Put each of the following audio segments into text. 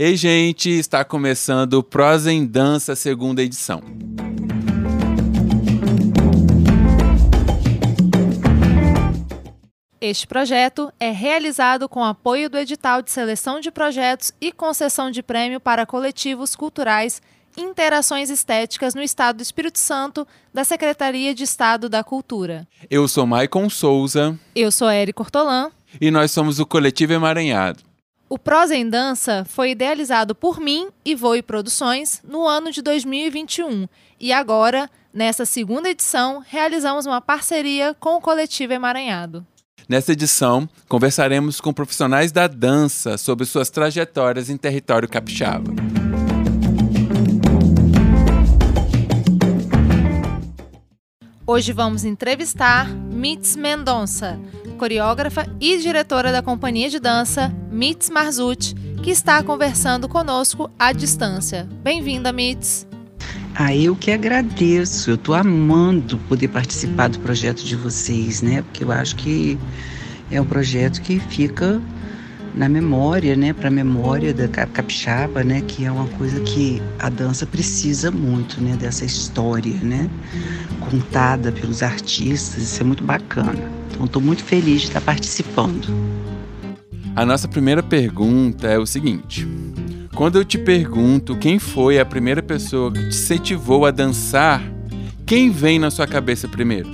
Ei, gente, está começando o Prosa em Dança, segunda edição. Este projeto é realizado com apoio do edital de seleção de projetos e concessão de prêmio para coletivos culturais Interações Estéticas no Estado do Espírito Santo, da Secretaria de Estado da Cultura. Eu sou Maicon Souza. Eu sou Érico Ortolã. E nós somos o Coletivo Emaranhado. O Prosa em Dança foi idealizado por mim e Voe Produções no ano de 2021 e agora, nessa segunda edição, realizamos uma parceria com o Coletivo Emaranhado. Nessa edição, conversaremos com profissionais da dança sobre suas trajetórias em território capixaba. Hoje vamos entrevistar Mitz Mendonça, coreógrafa e diretora da companhia de dança Mitz Marzucci, que está conversando conosco à distância. Bem-vinda, Mitz. Ah, eu que agradeço. Eu estou amando poder participar do projeto de vocês, né? Porque eu acho que é um projeto que fica na memória, né, para a memória da capixaba, né, que é uma coisa que a dança precisa muito, né, dessa história, né, contada pelos artistas, isso é muito bacana. Então estou muito feliz de estar participando. A nossa primeira pergunta é o seguinte: quando eu te pergunto quem foi a primeira pessoa que te incentivou a dançar, quem vem na sua cabeça primeiro?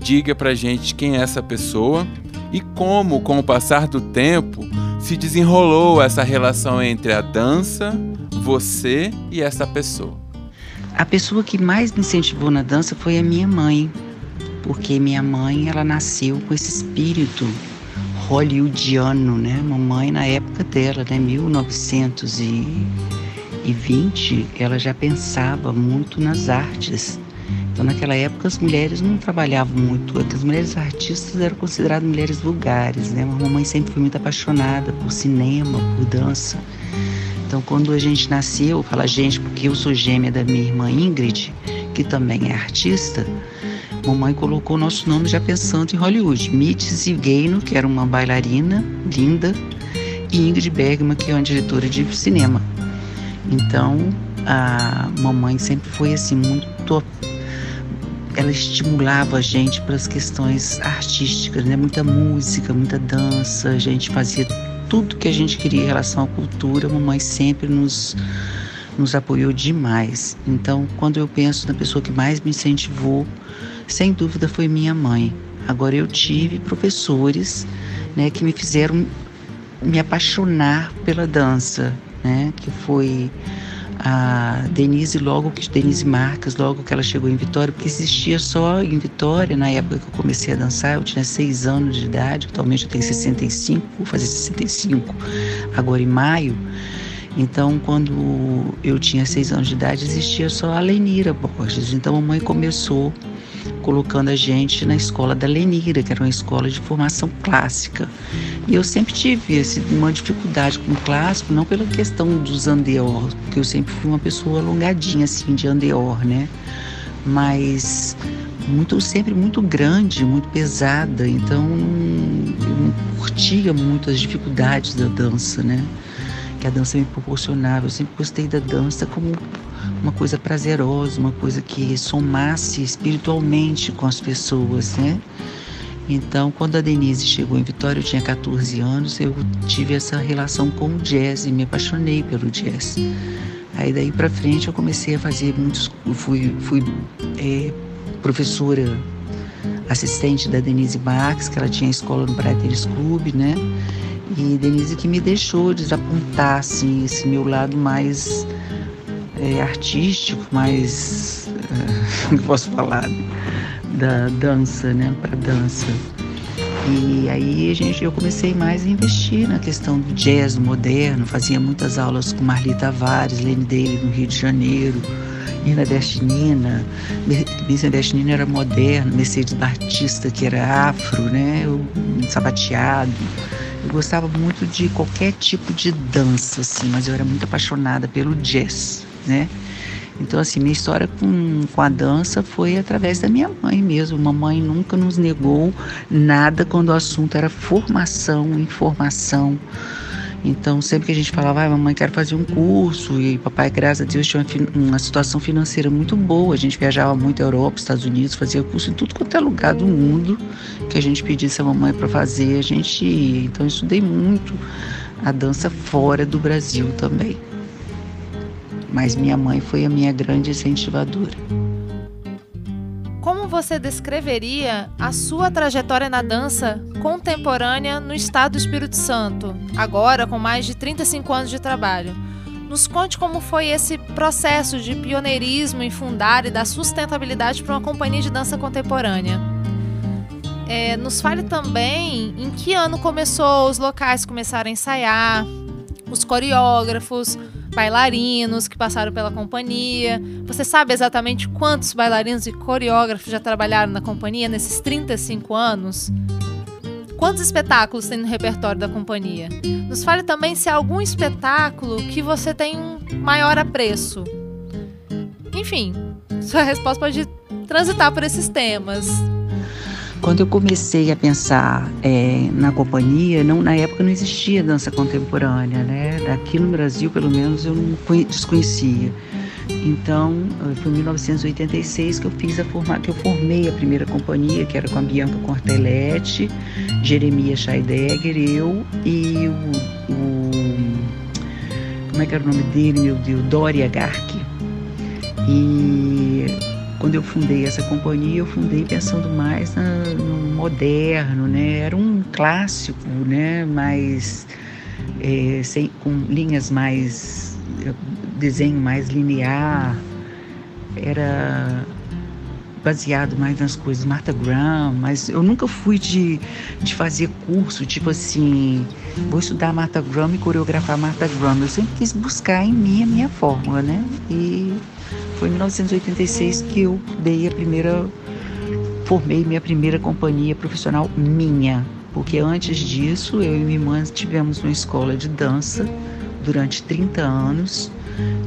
Diga pra gente quem é essa pessoa e como, com o passar do tempo, se desenrolou essa relação entre a dança, você e essa pessoa. A pessoa que mais me incentivou na dança foi a minha mãe, porque minha mãe ela nasceu com esse espírito hollywoodiano, né? Mamãe na época dela, né, 1920, ela já pensava muito nas artes. Então, naquela época, as mulheres não trabalhavam muito. As mulheres artistas eram consideradas mulheres vulgares, né? Mas mamãe sempre foi muito apaixonada por cinema, por dança. Então, quando a gente nasceu, fala gente, porque eu sou gêmea da minha irmã Ingrid, que também é artista, mamãe colocou nosso nome já pensando em Hollywood. Mitzi Zigueino, que era uma bailarina linda, e Ingrid Bergman, que é uma diretora de cinema. Então, a mamãe sempre foi assim muito ela estimulava a gente para as questões artísticas, né? Muita música, muita dança, a gente fazia tudo que a gente queria em relação à cultura, a mamãe sempre nos, nos apoiou demais. Então, quando eu penso na pessoa que mais me incentivou, sem dúvida foi minha mãe. Agora, eu tive professores né, que me fizeram me apaixonar pela dança, né, que foi a Denise logo que Denise Marques logo que ela chegou em Vitória porque existia só em Vitória na época que eu comecei a dançar eu tinha seis anos de idade atualmente eu tenho 65 vou fazer 65 agora em maio. Então quando eu tinha seis anos de idade existia só a Lenira Borges. Então a mãe começou colocando a gente na escola da Lenira, que era uma escola de formação clássica. E eu sempre tive uma dificuldade com o clássico, não pela questão dos andeor, porque eu sempre fui uma pessoa alongadinha assim de andeor, né? Mas muito sempre muito grande, muito pesada, então eu não curtia muito as dificuldades da dança, né? Que a dança me proporcionava. Eu sempre gostei da dança como uma coisa prazerosa, uma coisa que somasse espiritualmente com as pessoas, né? Então, quando a Denise chegou em Vitória, eu tinha 14 anos, eu tive essa relação com o jazz e me apaixonei pelo jazz. Aí daí para frente eu comecei a fazer muitos, fui, fui é, professora assistente da Denise Marques, que ela tinha escola no Praia Clube, né? E Denise que me deixou desapontar assim, esse meu lado mais é, artístico, mais é, posso falar da dança, né, para dança. E aí a gente, eu comecei mais a investir na questão do jazz moderno, fazia muitas aulas com Marli Tavares, Lene Daly no Rio de Janeiro, Nina Destinina, Nina Destinina era moderno, Mercedes Batista que era afro, né, sabateado. Eu gostava muito de qualquer tipo de dança, assim, mas eu era muito apaixonada pelo jazz né? Então, assim, minha história com, com a dança foi através da minha mãe mesmo. Mamãe nunca nos negou nada quando o assunto era formação, informação. Então, sempre que a gente falava, ah, mamãe, quero fazer um curso, e papai, graças a Deus, tinha uma, uma situação financeira muito boa. A gente viajava muito à Europa, Estados Unidos, fazia curso em tudo quanto é lugar do mundo que a gente pedisse a mamãe para fazer, a gente ia. Então, eu estudei muito a dança fora do Brasil também. Mas minha mãe foi a minha grande incentivadora. Como você descreveria a sua trajetória na dança contemporânea no estado do Espírito Santo, agora com mais de 35 anos de trabalho? Nos conte como foi esse processo de pioneirismo em fundar e dar sustentabilidade para uma companhia de dança contemporânea. É, nos fale também em que ano começou, os locais começaram a ensaiar, os coreógrafos, bailarinos que passaram pela companhia. Você sabe exatamente quantos bailarinos e coreógrafos já trabalharam na companhia nesses 35 anos? Quantos espetáculos tem no repertório da companhia? Nos fale também se há algum espetáculo que você tem um maior apreço. Enfim, sua resposta pode transitar por esses temas. Quando eu comecei a pensar é, na companhia, não, na época não existia dança contemporânea, né? Aqui no Brasil, pelo menos, eu não desconhecia. Então, foi em 1986 que eu fiz a formar, que eu formei a primeira companhia, que era com a Bianca Cortelete, Jeremias Scheidegger, eu e o, o, como é que era o nome dele, meu Deus, Doria Gark. E quando eu fundei essa companhia, eu fundei pensando mais no moderno, né? Era um clássico, né? Mais é, sem, com linhas mais desenho mais linear. Era baseado mais nas coisas Martha Graham, mas eu nunca fui de, de fazer curso, tipo assim, vou estudar Martha Graham e coreografar Martha Graham. Eu sempre quis buscar em mim a minha fórmula, né? E foi em 1986 que eu dei a primeira, formei minha primeira companhia profissional minha, porque antes disso eu e minha irmã tivemos uma escola de dança durante 30 anos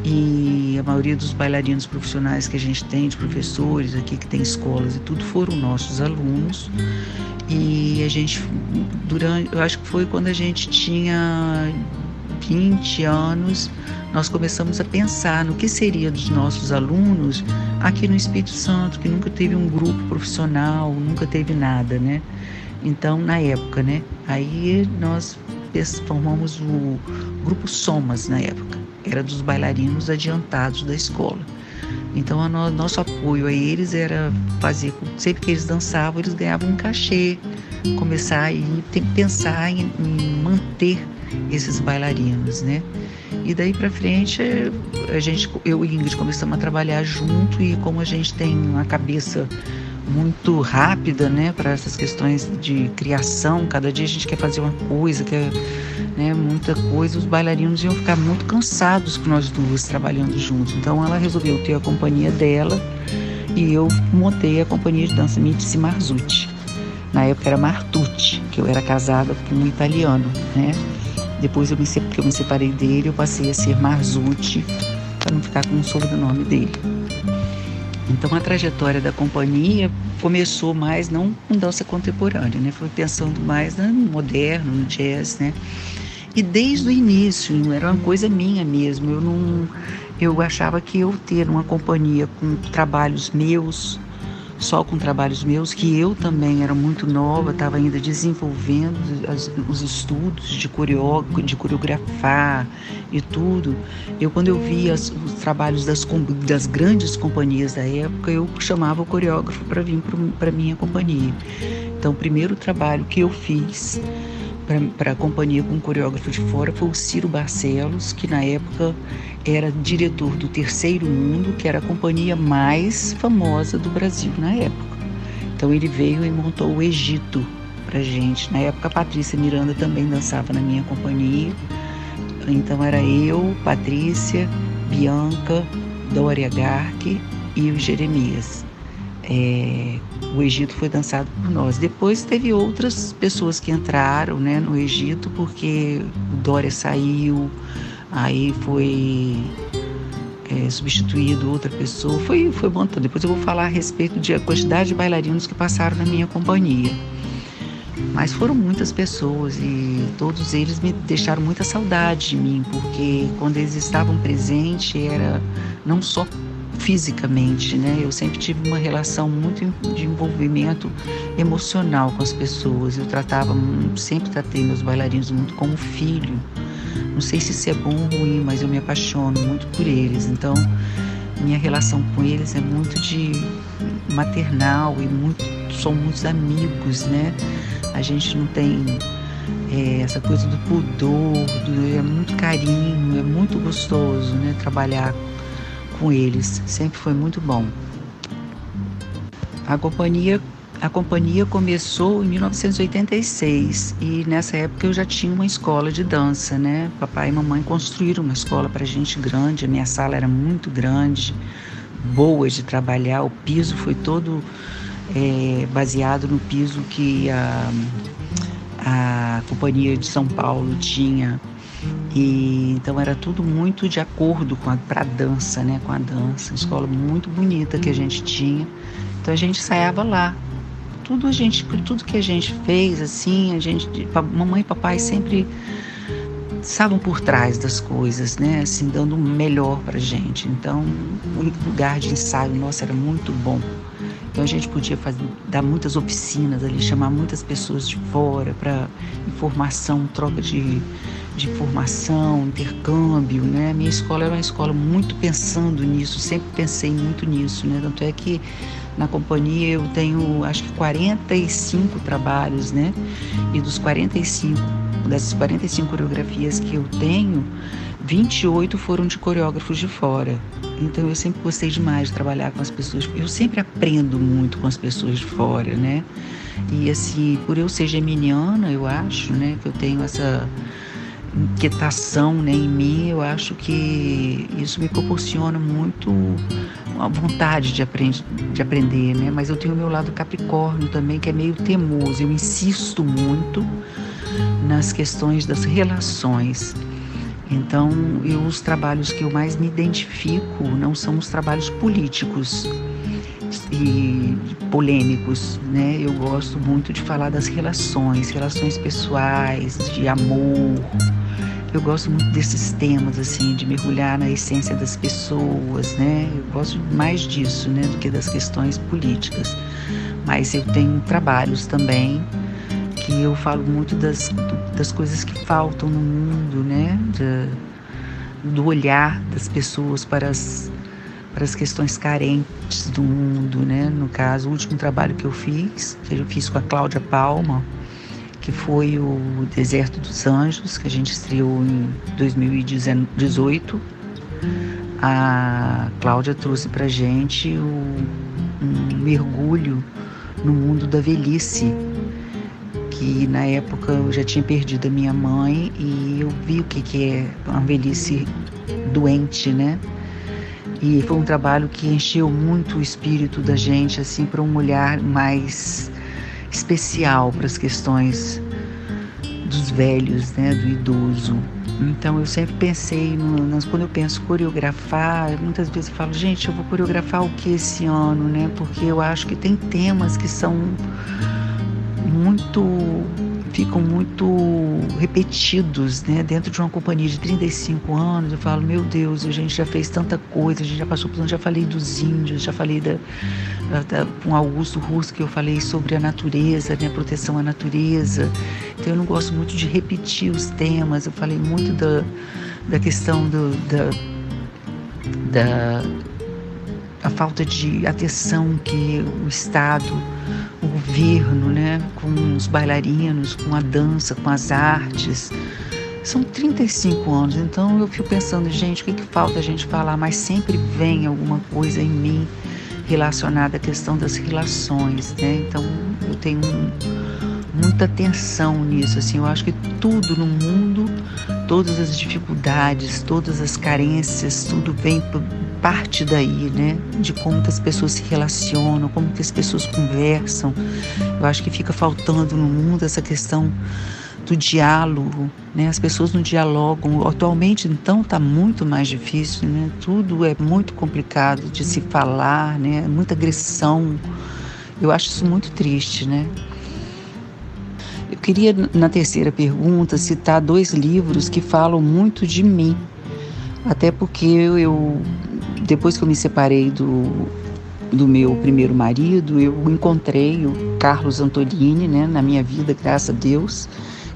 e a maioria dos bailarinos profissionais que a gente tem, de professores aqui que tem escolas e tudo, foram nossos alunos. E a gente, durante, eu acho que foi quando a gente tinha 20 anos, nós começamos a pensar no que seria dos nossos alunos aqui no Espírito Santo, que nunca teve um grupo profissional, nunca teve nada, né? Então, na época, né? Aí nós formamos o grupo Somas na época, era dos bailarinos adiantados da escola. Então, o nosso apoio a eles era fazer, sempre que eles dançavam, eles ganhavam um cachê, começar a pensar em, em manter esses bailarinos, né? E daí para frente, a gente, eu e Ingrid começamos a trabalhar junto e como a gente tem uma cabeça muito rápida, né, para essas questões de criação, cada dia a gente quer fazer uma coisa, quer, né, muita coisa, os bailarinos iam ficar muito cansados com nós duas trabalhando juntos. Então ela resolveu ter a companhia dela e eu montei a companhia de dança Mitzi Marzucci. Na época era Martucci, que eu era casada com um italiano, né? Depois eu me, que eu me separei dele, eu passei a ser Marzucci, para não ficar com o sobrenome dele. Então a trajetória da companhia começou mais não com dança contemporânea, né? Foi pensando mais no moderno, no jazz, né? E desde o início, era uma coisa minha mesmo. Eu não eu achava que eu ter uma companhia com trabalhos meus, só com trabalhos meus, que eu também era muito nova, estava ainda desenvolvendo as, os estudos de, coreó, de coreografar e tudo. Eu, quando eu via as, os trabalhos das, das grandes companhias da época, eu chamava o coreógrafo para vir para minha companhia. Então, o primeiro trabalho que eu fiz para a companhia com um coreógrafo de fora foi o Ciro Barcelos, que na época era diretor do Terceiro Mundo, que era a companhia mais famosa do Brasil na época. Então ele veio e montou o Egito para gente. Na época a Patrícia Miranda também dançava na minha companhia. Então era eu, Patrícia, Bianca, Dória Garque e o Jeremias. É, o Egito foi dançado por nós. Depois teve outras pessoas que entraram né, no Egito, porque o Dória saiu, aí foi é, substituído outra pessoa, foi, foi montando. Depois eu vou falar a respeito de a quantidade de bailarinos que passaram na minha companhia. Mas foram muitas pessoas e todos eles me deixaram muita saudade de mim, porque quando eles estavam presentes era não só fisicamente, né? Eu sempre tive uma relação muito de envolvimento emocional com as pessoas. Eu tratava, sempre tratei meus bailarinos muito como filho. Não sei se isso é bom ou ruim, mas eu me apaixono muito por eles. Então, minha relação com eles é muito de maternal e muito somos muitos amigos, né? A gente não tem é, essa coisa do pudor, do, é muito carinho, é muito gostoso, né? Trabalhar com eles, sempre foi muito bom. A companhia a companhia começou em 1986 e nessa época eu já tinha uma escola de dança, né? Papai e mamãe construíram uma escola para gente grande, a minha sala era muito grande, boa de trabalhar, o piso foi todo é, baseado no piso que a, a Companhia de São Paulo tinha. E então era tudo muito de acordo com a pra dança, né? Com a dança, escola muito bonita que a gente tinha. Então a gente ensaiava lá. Tudo a gente, tudo que a gente fez assim, a gente, mamãe e papai sempre estavam por trás das coisas, né? Assim, dando o melhor pra gente. Então, o lugar de ensaio nosso era muito bom. Então a gente podia fazer, dar muitas oficinas ali, chamar muitas pessoas de fora para informação, troca de, de informação, intercâmbio, né? Minha escola era uma escola muito pensando nisso, sempre pensei muito nisso, né? Tanto é que na companhia eu tenho acho que 45 trabalhos, né? E dos 45, dessas 45 coreografias que eu tenho, 28 foram de coreógrafos de fora. Então eu sempre gostei demais de trabalhar com as pessoas. Eu sempre aprendo muito com as pessoas de fora, né? E assim, por eu ser geminiana, eu acho, né, que eu tenho essa inquietação né, em mim, eu acho que isso me proporciona muito a vontade de, aprend de aprender, né? Mas eu tenho o meu lado capricórnio também, que é meio teimoso. Eu insisto muito nas questões das relações. Então, eu, os trabalhos que eu mais me identifico não são os trabalhos políticos e polêmicos, né? Eu gosto muito de falar das relações, relações pessoais, de amor. Eu gosto muito desses temas, assim, de mergulhar na essência das pessoas, né? Eu gosto mais disso, né, do que das questões políticas. Mas eu tenho trabalhos também que eu falo muito das, das coisas que faltam no mundo, né? do olhar das pessoas para as, para as questões carentes do mundo, né? No caso, o último trabalho que eu fiz, que eu fiz com a Cláudia Palma, que foi o Deserto dos Anjos, que a gente estreou em 2018. A Cláudia trouxe para gente o, um mergulho no mundo da velhice, que na época eu já tinha perdido a minha mãe e eu vi o que, que é uma velhice doente, né? E foi um trabalho que encheu muito o espírito da gente, assim, para um olhar mais especial para as questões dos velhos, né, do idoso. Então eu sempre pensei, no, quando eu penso coreografar, muitas vezes eu falo, gente, eu vou coreografar o que esse ano, né? Porque eu acho que tem temas que são muito ficam muito repetidos, né? Dentro de uma companhia de 35 anos, eu falo, meu Deus, a gente já fez tanta coisa, a gente já passou por já falei dos índios, já falei da, da, com Augusto Russo que eu falei sobre a natureza, né? A proteção à natureza. Então eu não gosto muito de repetir os temas. Eu falei muito da, da questão do, da, da a falta de atenção que o Estado o governo, né, com os bailarinos, com a dança, com as artes. São 35 anos, então eu fico pensando, gente, o que, que falta a gente falar? Mas sempre vem alguma coisa em mim relacionada à questão das relações, né? Então eu tenho muita atenção nisso, assim, eu acho que tudo no mundo, todas as dificuldades, todas as carências, tudo vem parte daí, né? De como que as pessoas se relacionam, como que as pessoas conversam. Eu acho que fica faltando no mundo essa questão do diálogo, né? As pessoas não dialogam. Atualmente, então, está muito mais difícil, né? Tudo é muito complicado de se falar, né? Muita agressão. Eu acho isso muito triste, né? queria, na terceira pergunta, citar dois livros que falam muito de mim. Até porque eu, depois que eu me separei do, do meu primeiro marido, eu encontrei o Carlos Antolini né, na minha vida, graças a Deus,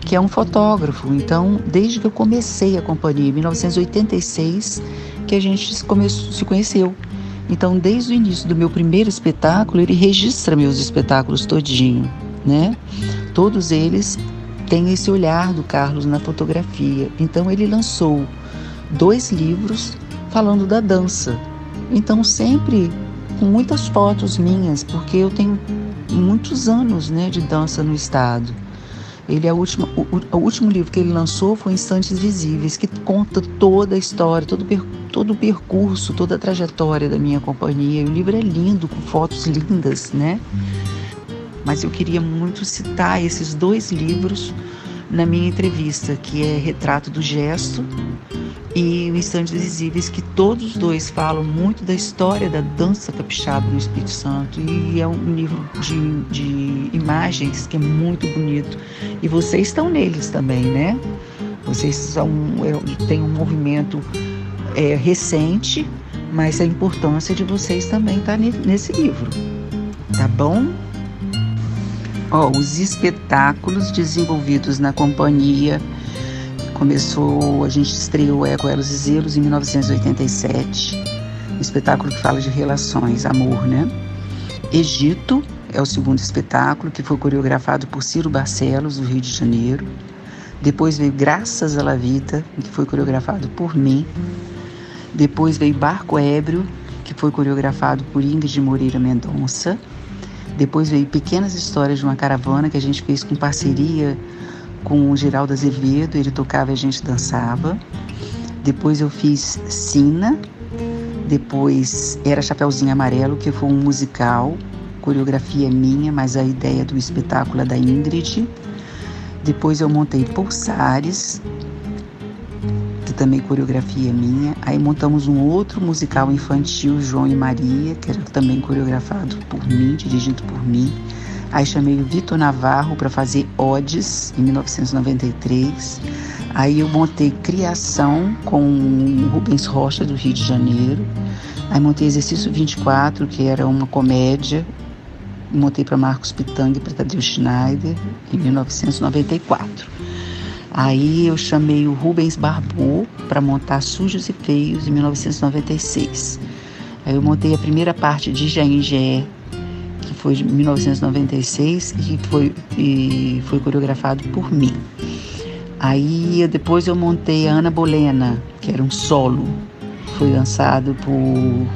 que é um fotógrafo. Então, desde que eu comecei a companhia, em 1986, que a gente começou, se conheceu. Então, desde o início do meu primeiro espetáculo, ele registra meus espetáculos todinho, né? Todos eles têm esse olhar do Carlos na fotografia. Então, ele lançou dois livros falando da dança. Então, sempre com muitas fotos minhas, porque eu tenho muitos anos, né, de dança no estado. Ele é o último, o, o, último livro que ele lançou foi Instantes Visíveis, que conta toda a história, todo, todo o percurso, toda a trajetória da minha companhia. E o livro é lindo, com fotos lindas, né? Mas eu queria muito citar esses dois livros na minha entrevista, que é Retrato do Gesto e o Instantes Visíveis, que todos os dois falam muito da história da dança capixaba no Espírito Santo. E é um livro de, de imagens que é muito bonito. E vocês estão neles também, né? Vocês são, é, têm um movimento é, recente, mas a importância de vocês também está nesse livro. Tá bom? Os espetáculos desenvolvidos na companhia Começou, a gente estreou Eco, Elos e Zelos em 1987, um espetáculo que fala de relações, amor, né? Egito é o segundo espetáculo, que foi coreografado por Ciro Barcelos, do Rio de Janeiro. Depois veio Graças à La Vida, que foi coreografado por mim. Depois veio Barco Ébrio, que foi coreografado por Ingrid Moreira Mendonça. Depois veio Pequenas Histórias de uma Caravana, que a gente fez com parceria com o Geraldo Azevedo, ele tocava e a gente dançava. Depois eu fiz Sina, depois era Chapeuzinho Amarelo, que foi um musical, coreografia minha, mas a ideia do espetáculo é da Ingrid. Depois eu montei Pulsares, também coreografia minha. Aí montamos um outro musical infantil, João e Maria, que era também coreografado por mim, dirigido por mim. Aí chamei o Vitor Navarro para fazer Odes em 1993. Aí eu montei Criação com Rubens Rocha do Rio de Janeiro. Aí montei Exercício 24, que era uma comédia. Montei para Marcos Pitang e para Tadeu Schneider em 1994. Aí eu chamei o Rubens Barbu para montar Sujos e Feios em 1996. Aí eu montei a primeira parte de Jair foi de 1996 e foi, e foi coreografado por mim. Aí depois eu montei a Ana Bolena, que era um solo, foi dançado por,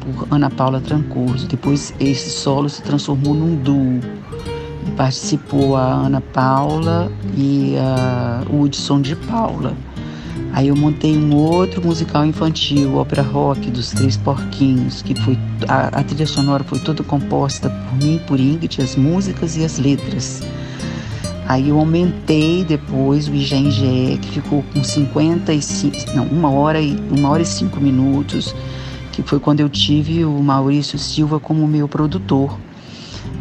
por Ana Paula Trancoso. Depois esse solo se transformou num duo. Participou a Ana Paula e a Hudson de Paula. Aí eu montei um outro musical infantil, ópera rock dos Três Porquinhos, que foi a, a trilha sonora foi toda composta por mim, por Ingrid, as músicas e as letras. Aí eu aumentei depois o IGNGE, que ficou com 55, não, uma hora e uma hora e cinco minutos, que foi quando eu tive o Maurício Silva como meu produtor.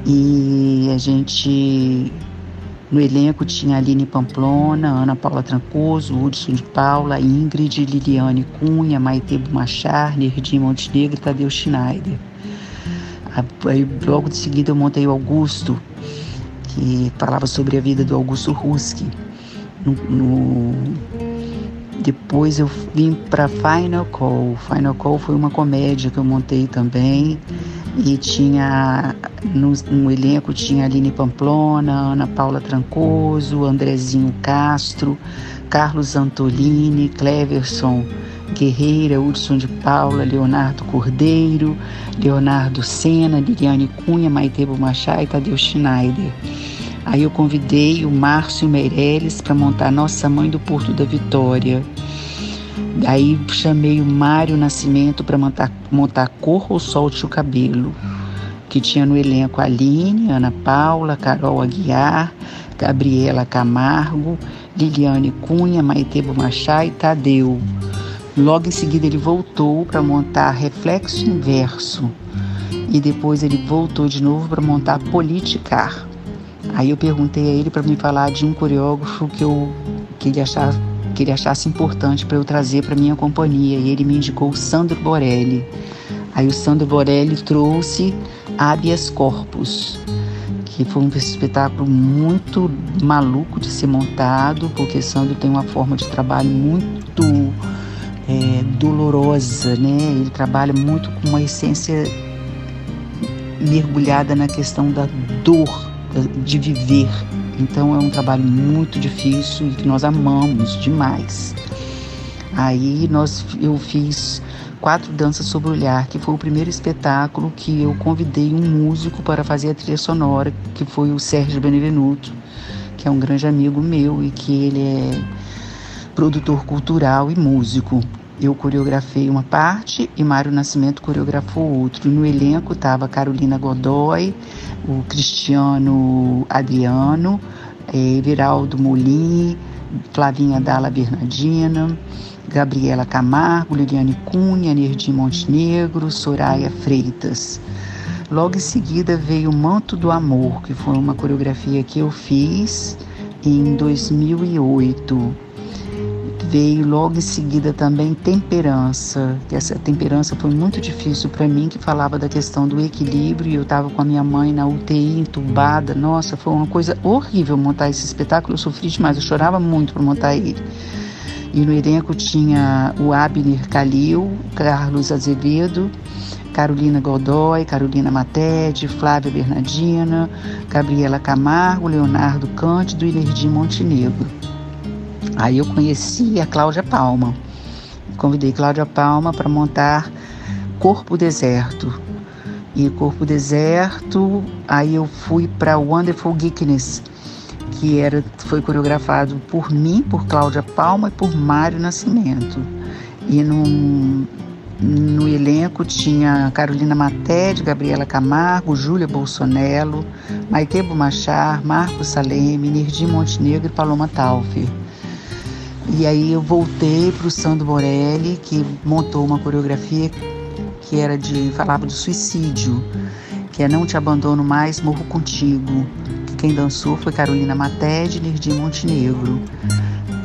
E a gente no elenco tinha Aline Pamplona, Ana Paula Trancoso, Hudson de Paula, Ingrid, Liliane Cunha, Maite Bumachar, Nerdim Montenegro e Tadeu Schneider. Aí, logo de seguida eu montei o Augusto, que falava sobre a vida do Augusto Ruski. No, no... Depois eu vim para Final Call. Final Call foi uma comédia que eu montei também e tinha no, no, elenco tinha Aline Pamplona, Ana Paula Trancoso, Andrezinho Castro, Carlos Antolini, Cleverson Guerreira, Hudson de Paula, Leonardo Cordeiro, Leonardo Sena, Liliane Cunha, Maitebo Machá e Tadeu Schneider. Aí eu convidei o Márcio Meirelles para montar Nossa Mãe do Porto da Vitória. Daí chamei o Mário Nascimento para montar, montar Corra ou Solte o Cabelo, que tinha no elenco Aline, Ana Paula, Carol Aguiar, Gabriela Camargo, Liliane Cunha, Maitebo Machá e Tadeu. Logo em seguida ele voltou para montar Reflexo Inverso e depois ele voltou de novo para montar Politicar. Aí eu perguntei a ele para me falar de um coreógrafo que eu que ele achasse, que ele achasse importante para eu trazer para minha companhia e ele me indicou o Sandro Borelli. Aí o Sandro Borelli trouxe Habeas Corpus, que foi um espetáculo muito maluco de ser montado, porque Sandro tem uma forma de trabalho muito é, dolorosa, né? Ele trabalha muito com uma essência mergulhada na questão da dor de viver. Então é um trabalho muito difícil e que nós amamos demais. Aí nós, eu fiz quatro danças sobre o olhar, que foi o primeiro espetáculo que eu convidei um músico para fazer a trilha sonora, que foi o Sérgio Benevenuto, que é um grande amigo meu e que ele é produtor cultural e músico. Eu coreografei uma parte e Mário Nascimento coreografou outro. No elenco estava Carolina Godoy, o Cristiano Adriano, eh, Everaldo Molini, Flavinha Dalla Bernardina, Gabriela Camargo, Liliane Cunha, Nerdim Montenegro, Soraya Freitas. Logo em seguida veio o Manto do Amor, que foi uma coreografia que eu fiz em 2008 veio logo em seguida também temperança, que essa temperança foi muito difícil para mim, que falava da questão do equilíbrio, e eu estava com a minha mãe na UTI, entubada, nossa, foi uma coisa horrível montar esse espetáculo, eu sofri demais, eu chorava muito para montar ele. E no elenco tinha o Abner Calil, Carlos Azevedo, Carolina Godoy, Carolina Matede, Flávia Bernardina, Gabriela Camargo, Leonardo Cândido e Nerdim Montenegro. Aí eu conheci a Cláudia Palma. Convidei Cláudia Palma para montar Corpo Deserto. E Corpo Deserto, aí eu fui para Wonderful Geekness, que era, foi coreografado por mim, por Cláudia Palma e por Mário Nascimento. E no, no elenco tinha Carolina Matede, Gabriela Camargo, Júlia Bolsonello, Maite Bumachar, Marcos Saleme, Nirdim Montenegro e Paloma Taufer. E aí eu voltei para o Sandro Morelli, que montou uma coreografia que era de falava do suicídio, que é Não Te Abandono Mais, Morro Contigo. Quem dançou foi Carolina Matede e Nirdim Montenegro.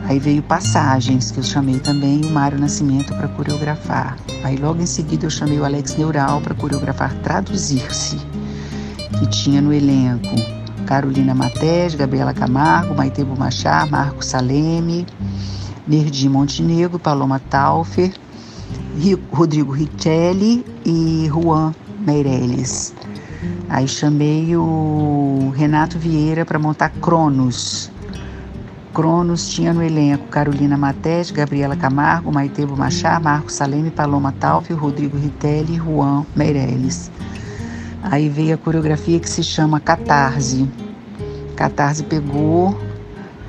Aí veio Passagens, que eu chamei também o Mário Nascimento para coreografar. Aí logo em seguida eu chamei o Alex Neural para coreografar Traduzir-se, que tinha no elenco Carolina Matede, Gabriela Camargo, Maite Bumachar, Marco Saleme, Nerdim Montenegro, Paloma Taufer, Rodrigo Richelli e Juan Meirelles. Aí chamei o Renato Vieira para montar Cronos. Cronos tinha no elenco Carolina Matete, Gabriela Camargo, Maitebo Machar, Marco Saleme, Paloma Taufer, Rodrigo Ritelli e Juan Meirelles. Aí veio a coreografia que se chama Catarse. Catarse pegou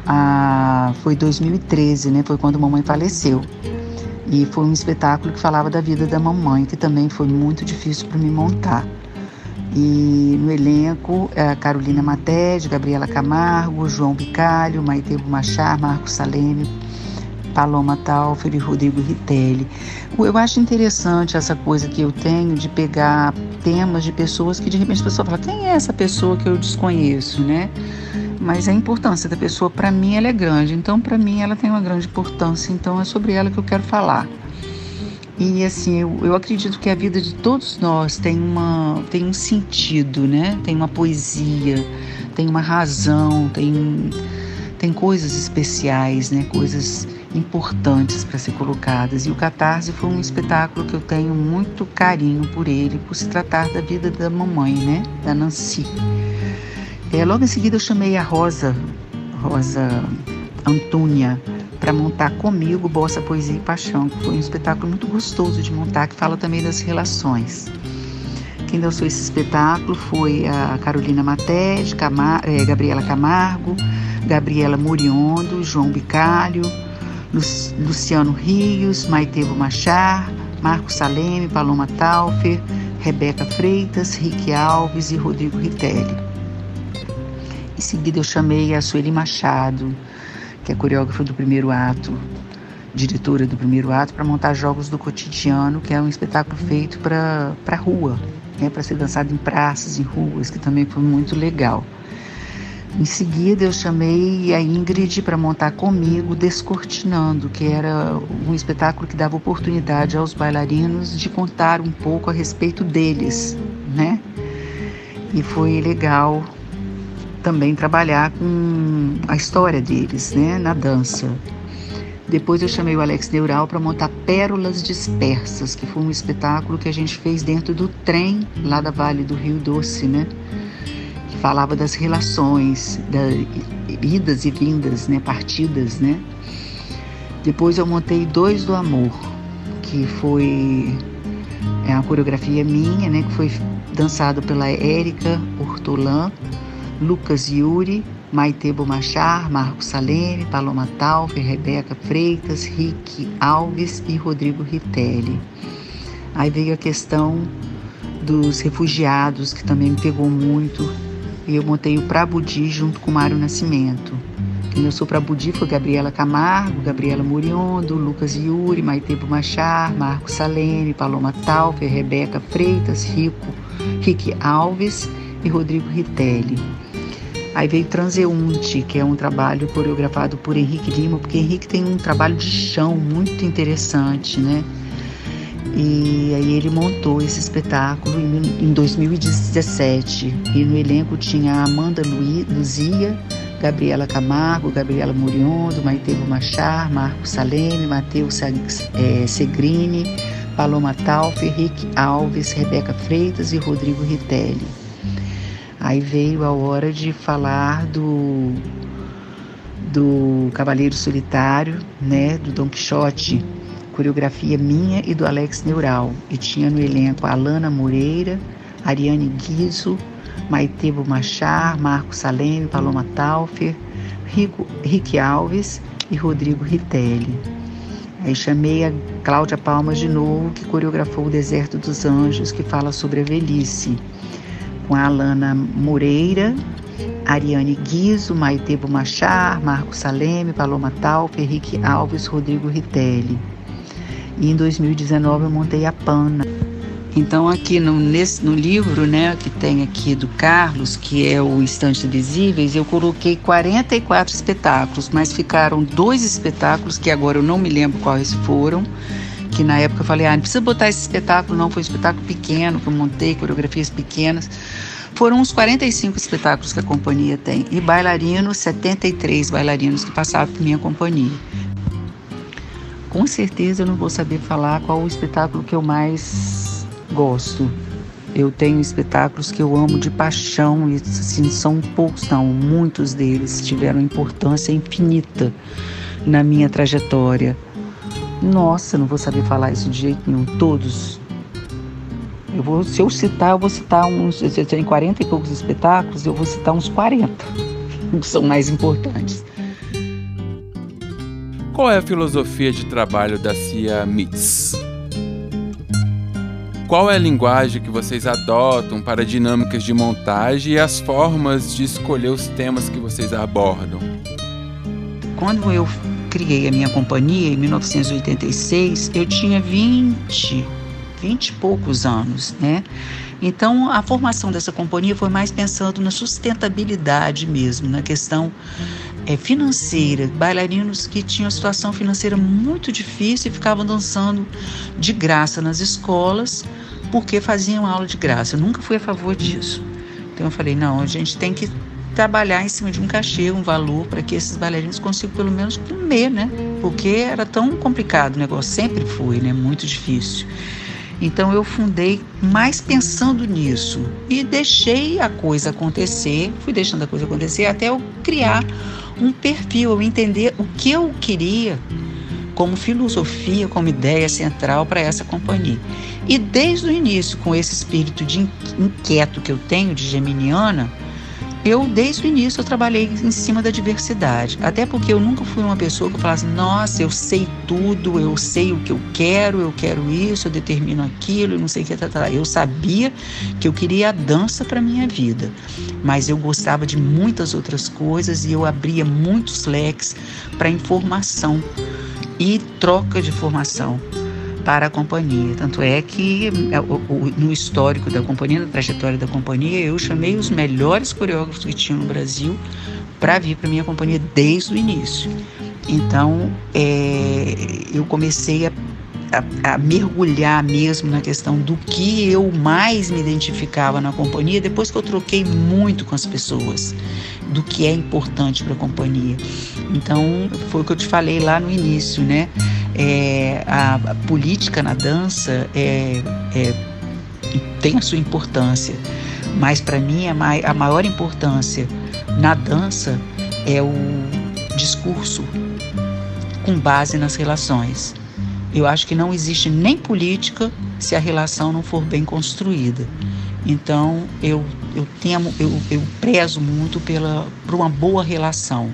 a foi 2013, né? Foi quando a mamãe faleceu. E foi um espetáculo que falava da vida da mamãe, que também foi muito difícil para me montar. E no elenco, a Carolina Matede, Gabriela Camargo, João Bicalho, Maitebo Machar, Marcos Saleme, Paloma Taufer e Rodrigo Ritelli. Eu acho interessante essa coisa que eu tenho de pegar temas de pessoas que de repente a pessoa fala, quem é essa pessoa que eu desconheço, né? mas a importância da pessoa para mim ela é grande. Então para mim ela tem uma grande importância. Então é sobre ela que eu quero falar. E assim, eu, eu acredito que a vida de todos nós tem, uma, tem um sentido, né? Tem uma poesia, tem uma razão, tem, tem coisas especiais, né? Coisas importantes para ser colocadas. E o Catarse foi um espetáculo que eu tenho muito carinho por ele, por se tratar da vida da mamãe, né? Da Nancy. É, logo em seguida eu chamei a Rosa, Rosa Antúnia, para montar comigo Bossa, Poesia e Paixão, que foi um espetáculo muito gostoso de montar, que fala também das relações. Quem dançou esse espetáculo foi a Carolina Matete, Camar é, Gabriela Camargo, Gabriela Muriondo, João Bicalho, Luciano Rios, Maitevo Machar, Marcos Saleme, Paloma Taufer, Rebeca Freitas, Rick Alves e Rodrigo Ritelli. Em seguida, eu chamei a Sueli Machado, que é coreógrafa do primeiro ato, diretora do primeiro ato, para montar Jogos do Cotidiano, que é um espetáculo feito para a rua, né, para ser dançado em praças, em ruas, que também foi muito legal. Em seguida, eu chamei a Ingrid para montar comigo Descortinando, que era um espetáculo que dava oportunidade aos bailarinos de contar um pouco a respeito deles, né? E foi legal também trabalhar com a história deles, né, na dança. Depois eu chamei o Alex Neural para montar Pérolas Dispersas, que foi um espetáculo que a gente fez dentro do trem lá da Vale do Rio Doce, né? Falava das relações, das idas e vindas, né? Partidas, né? Depois eu montei Dois do Amor, que foi é uma coreografia minha, né? Que foi dançado pela Érica Hortolã, Lucas Yuri Maite Bomachar, Marcos Saleme, Paloma Taufer, Rebeca Freitas, Rick Alves e Rodrigo Ritelli. Aí veio a questão dos refugiados, que também me pegou muito. Eu montei o Prabudi junto com Mário Nascimento. Quem eu sou Prabudi foi Gabriela Camargo, Gabriela Muriondo, Lucas Yuri, Maite Bomachar, Marcos Saleme, Paloma Taufer, Rebeca Freitas, Rico, Rick Alves e Rodrigo Ritelli. Aí veio Transeunte, que é um trabalho coreografado por Henrique Lima, porque Henrique tem um trabalho de chão muito interessante, né? E aí ele montou esse espetáculo em 2017. E no elenco tinha Amanda Luzia, Gabriela Camargo, Gabriela Muriondo, Maitebo Machar, Marco Saleme, Matheus é, Segrini, Paloma Taufer, Rick Alves, Rebeca Freitas e Rodrigo Ritelli. Aí veio a hora de falar do do Cavaleiro Solitário, né, do Don Quixote, coreografia minha e do Alex Neural. E tinha no elenco Alana Moreira, Ariane Guizo, Maitebo Machar, Marco Saleme, Paloma Taufer, Rico, Rick Alves e Rodrigo Ritelli. Aí chamei a Cláudia Palmas de novo, que coreografou o Deserto dos Anjos, que fala sobre a velhice com a Alana Moreira, Ariane Guizo, Maitebo Machar, Marco Saleme, Paloma Talpe, Henrique Alves, Rodrigo Ritelli. E em 2019 eu montei a Pana. Então aqui no, nesse, no livro, né, que tem aqui do Carlos, que é o Instantes Visíveis, eu coloquei 44 espetáculos, mas ficaram dois espetáculos que agora eu não me lembro quais foram, que na época eu falei, ah, não precisa botar esse espetáculo, não, foi um espetáculo pequeno, que eu montei, coreografias pequenas. Foram uns 45 espetáculos que a companhia tem. E bailarinos, 73 bailarinos que passavam por minha companhia. Com certeza eu não vou saber falar qual o espetáculo que eu mais gosto. Eu tenho espetáculos que eu amo de paixão e assim, são poucos, não, muitos deles tiveram importância infinita na minha trajetória. Nossa, não vou saber falar isso de jeito nenhum. Todos. Eu vou, se eu citar, eu vou citar uns. Se tem 40 e poucos espetáculos, eu vou citar uns 40, que são mais importantes. Qual é a filosofia de trabalho da CIA MITS? Qual é a linguagem que vocês adotam para dinâmicas de montagem e as formas de escolher os temas que vocês abordam? Quando eu criei a minha companhia em 1986, eu tinha 20, 20 e poucos anos, né? Então, a formação dessa companhia foi mais pensando na sustentabilidade mesmo, na questão é, financeira. Bailarinos que tinham situação financeira muito difícil e ficavam dançando de graça nas escolas porque faziam aula de graça. Eu nunca fui a favor disso. Então, eu falei: não, a gente tem que trabalhar em cima de um cachê, um valor, para que esses bailarinos consigam pelo menos comer, né? Porque era tão complicado o negócio, sempre foi, né? Muito difícil. Então eu fundei mais pensando nisso e deixei a coisa acontecer, fui deixando a coisa acontecer até eu criar um perfil, eu entender o que eu queria como filosofia, como ideia central para essa companhia. E desde o início, com esse espírito de inquieto que eu tenho de geminiana, eu, desde o início, eu trabalhei em cima da diversidade. Até porque eu nunca fui uma pessoa que falasse, nossa, eu sei tudo, eu sei o que eu quero, eu quero isso, eu determino aquilo, não sei o que. Tá, tá. Eu sabia que eu queria a dança para minha vida. Mas eu gostava de muitas outras coisas e eu abria muitos leques para informação e troca de formação. Para a companhia. Tanto é que é, no histórico da companhia, na trajetória da companhia, eu chamei os melhores coreógrafos que tinham no Brasil para vir para minha companhia desde o início. Então, é, eu comecei a, a, a, mergulhar mesmo na questão do que eu mais me identificava na companhia depois que eu troquei muito com as pessoas, do que é importante para a companhia. Então, foi o que eu te falei lá no início, né? É, a, a, política na dança é, é, tem a sua importância, mas para mim mai, a maior importância na dança é o discurso com base nas relações. Eu acho que não existe nem política se a relação não for bem construída. Então eu, eu temo, eu, eu prezo muito pela, por uma boa relação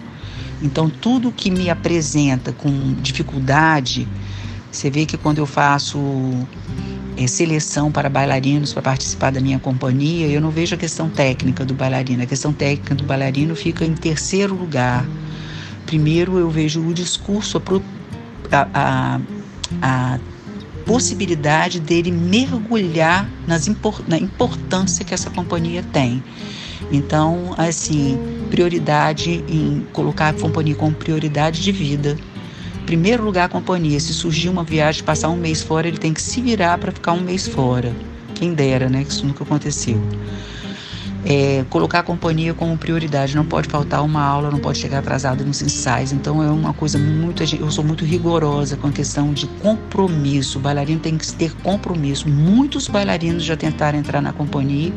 então, tudo que me apresenta com dificuldade, você vê que quando eu faço é, seleção para bailarinos para participar da minha companhia, eu não vejo a questão técnica do bailarino. A questão técnica do bailarino fica em terceiro lugar. Primeiro, eu vejo o discurso, a, a, a possibilidade dele mergulhar nas, na importância que essa companhia tem. Então, assim, prioridade em colocar a companhia como prioridade de vida. Primeiro lugar, a companhia. Se surgir uma viagem, passar um mês fora, ele tem que se virar para ficar um mês fora. Quem dera, né? Que isso nunca aconteceu. É, colocar a companhia como prioridade. Não pode faltar uma aula, não pode chegar atrasado nos ensaios. Então é uma coisa muito. Eu sou muito rigorosa com a questão de compromisso. O bailarino tem que ter compromisso. Muitos bailarinos já tentaram entrar na companhia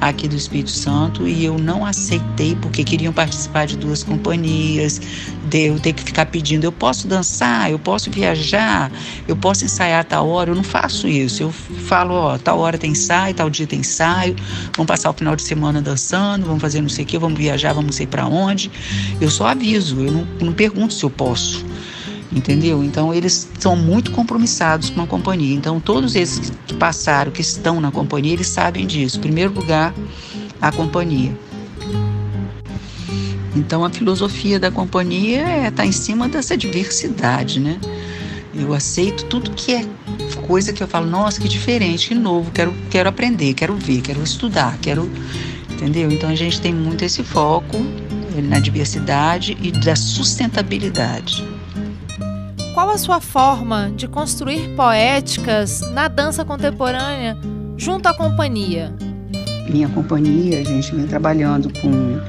aqui do Espírito Santo e eu não aceitei porque queriam participar de duas companhias, de eu ter que ficar pedindo, eu posso dançar, eu posso viajar, eu posso ensaiar a tal hora, eu não faço isso. Eu falo, ó, tal hora tem ensaio, tal dia tem ensaio, vamos passar o final de semana dançando, vamos fazer não sei o que, vamos viajar, vamos sei para onde. Eu só aviso, eu não, não pergunto se eu posso entendeu? Então eles são muito compromissados com a companhia. Então todos esses que passaram, que estão na companhia, eles sabem disso. Em primeiro lugar, a companhia. Então a filosofia da companhia é, tá em cima dessa diversidade, né? Eu aceito tudo que é coisa que eu falo, nossa, que diferente, que novo, quero, quero aprender, quero ver, quero estudar, quero. Entendeu? Então a gente tem muito esse foco na diversidade e da sustentabilidade. Qual a sua forma de construir poéticas na dança contemporânea junto à companhia? Minha companhia, a gente vem trabalhando com